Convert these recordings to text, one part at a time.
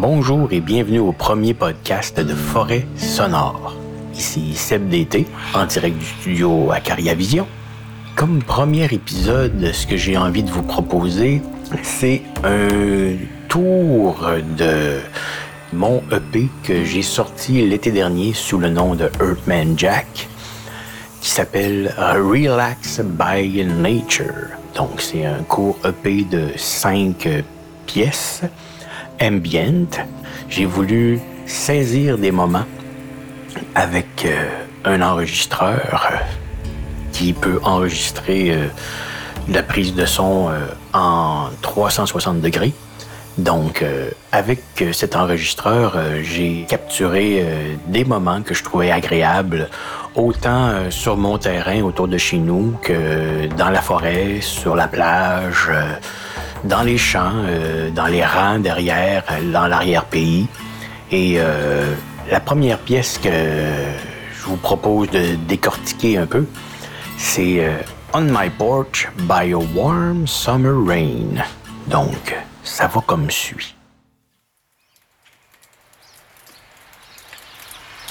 Bonjour et bienvenue au premier podcast de Forêt Sonore. Ici Seb d'été, en direct du studio Acaria Vision. Comme premier épisode, ce que j'ai envie de vous proposer, c'est un tour de mon EP que j'ai sorti l'été dernier sous le nom de Earthman Jack, qui s'appelle Relax by Nature. Donc c'est un court EP de cinq pièces ambient. J'ai voulu saisir des moments avec euh, un enregistreur euh, qui peut enregistrer euh, la prise de son en 360 degrés. Donc, avec cet enregistreur, j'ai capturé des moments que je trouvais agréables, autant sur mon terrain autour de chez nous que dans la forêt, sur la plage dans les champs, euh, dans les rangs derrière, dans l'arrière-pays. Et euh, la première pièce que je vous propose de décortiquer un peu, c'est euh, On My Porch by a Warm Summer Rain. Donc, ça va comme suit.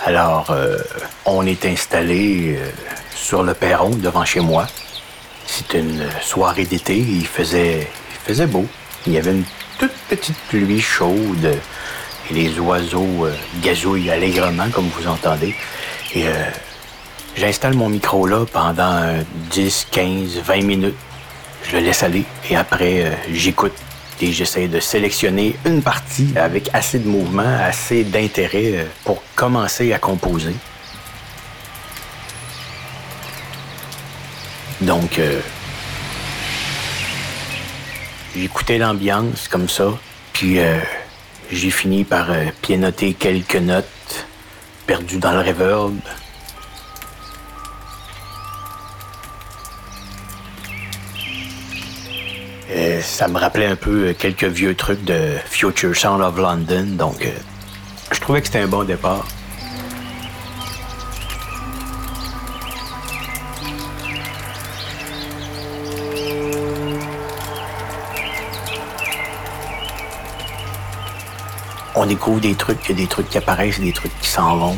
Alors, on est installé sur le perron devant chez moi. C'est une soirée d'été, il faisait faisait beau. Il y avait une toute petite pluie chaude et les oiseaux euh, gazouillent allègrement, comme vous entendez. Et euh, j'installe mon micro là pendant 10, 15, 20 minutes. Je le laisse aller et après, euh, j'écoute et j'essaie de sélectionner une partie avec assez de mouvement, assez d'intérêt pour commencer à composer. Donc, J'écoutais l'ambiance comme ça, puis euh, j'ai fini par euh, pianoter quelques notes perdues dans le reverb. Euh, ça me rappelait un peu quelques vieux trucs de Future Sound of London, donc je trouvais que c'était un bon départ. On découvre des trucs, il y a des trucs qui apparaissent, des trucs qui s'en vont.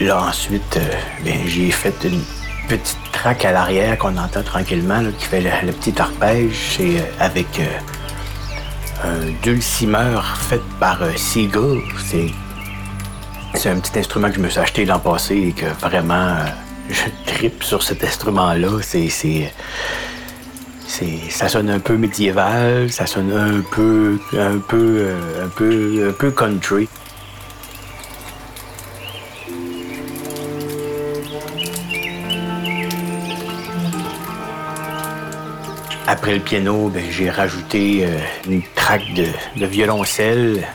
Là, ensuite, euh, ben, j'ai fait une petite traque à l'arrière qu'on entend tranquillement, qui fait le, petit arpège. C'est euh, avec euh, un dulcimer fait par euh, Seagull. C'est, c'est un petit instrument que je me suis acheté l'an passé et que vraiment euh, je tripe sur cet instrument-là. C'est, c'est, c'est, ça sonne un peu médiéval, ça sonne un peu, un peu, euh, un peu, un peu country. Après le piano, ben, j'ai rajouté euh, une traque de, de violoncelle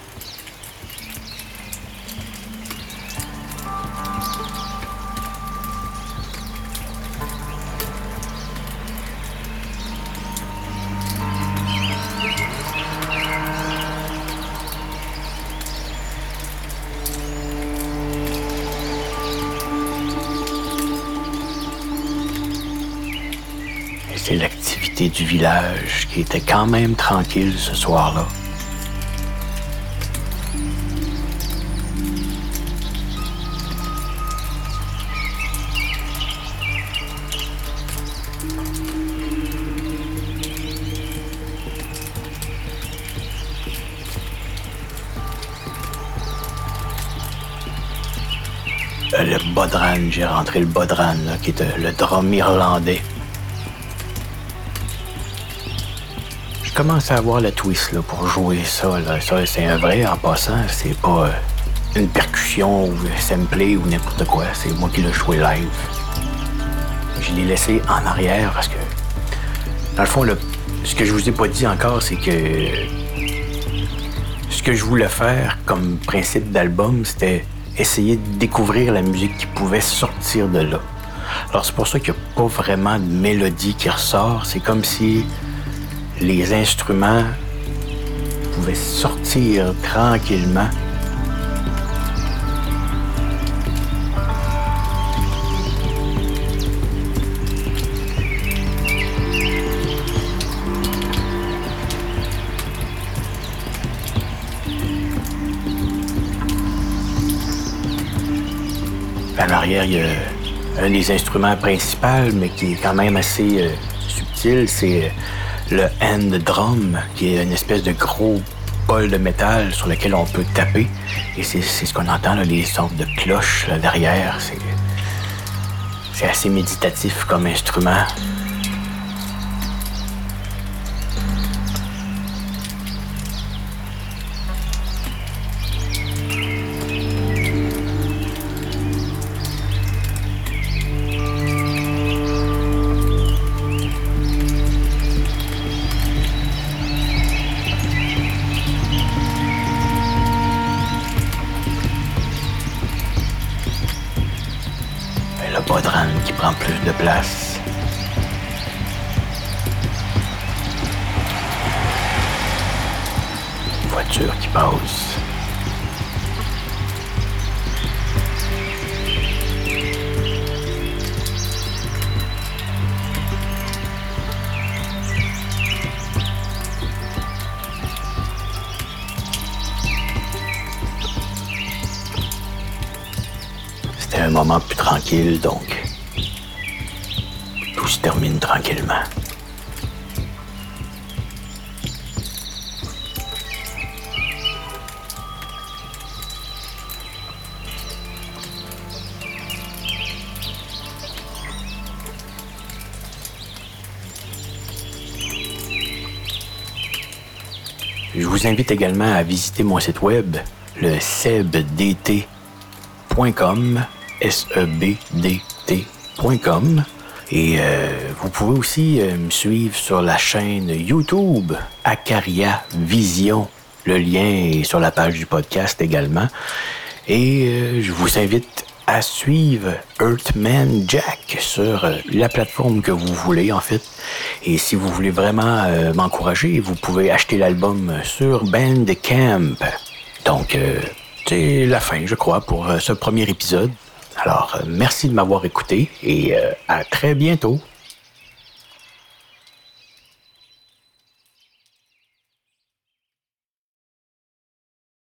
du village qui était quand même tranquille ce soir-là. Euh, le bodran, j'ai rentré le bodran, qui est le drum irlandais. Commence à avoir la twist pour jouer ça. Là. C'est un vrai en passant. C'est pas euh, une percussion ou un samplé ou n'importe quoi. C'est moi qui l'ai joué live. Je l'ai laissé en arrière parce que, dans le fond, ce que je vous ai pas dit encore, c'est que ce que je voulais faire comme principe d'album, c'était essayer de découvrir la musique qui pouvait sortir de là. Alors c'est pour ça qu'il n'y a pas vraiment de mélodie qui ressort. C'est comme si les instruments pouvait sortir tranquillement. En arrière, il y a un des instruments principaux, mais qui est quand même assez euh, subtil, c'est le hand drum, qui est une espèce de gros bol de métal sur lequel on peut taper. Et c'est ce qu'on entend, les sortes de cloches derrière. C'est assez méditatif comme instrument. Prend plus de place. Voiture qui passe. C'était un moment plus tranquille, donc se termine tranquillement. Je vous invite également à visiter mon site web, le S-E-B-D-T.com. Et euh, vous pouvez aussi euh, me suivre sur la chaîne YouTube Acaria Vision. Le lien est sur la page du podcast également. Et euh, je vous invite à suivre Earthman Jack sur la plateforme que vous voulez en fait. Et si vous voulez vraiment m'encourager, vous pouvez acheter l'album sur Bandcamp. Donc, c'est la fin, je crois, pour ce premier épisode. Alors, euh, merci de m'avoir écouté et euh, à très bientôt.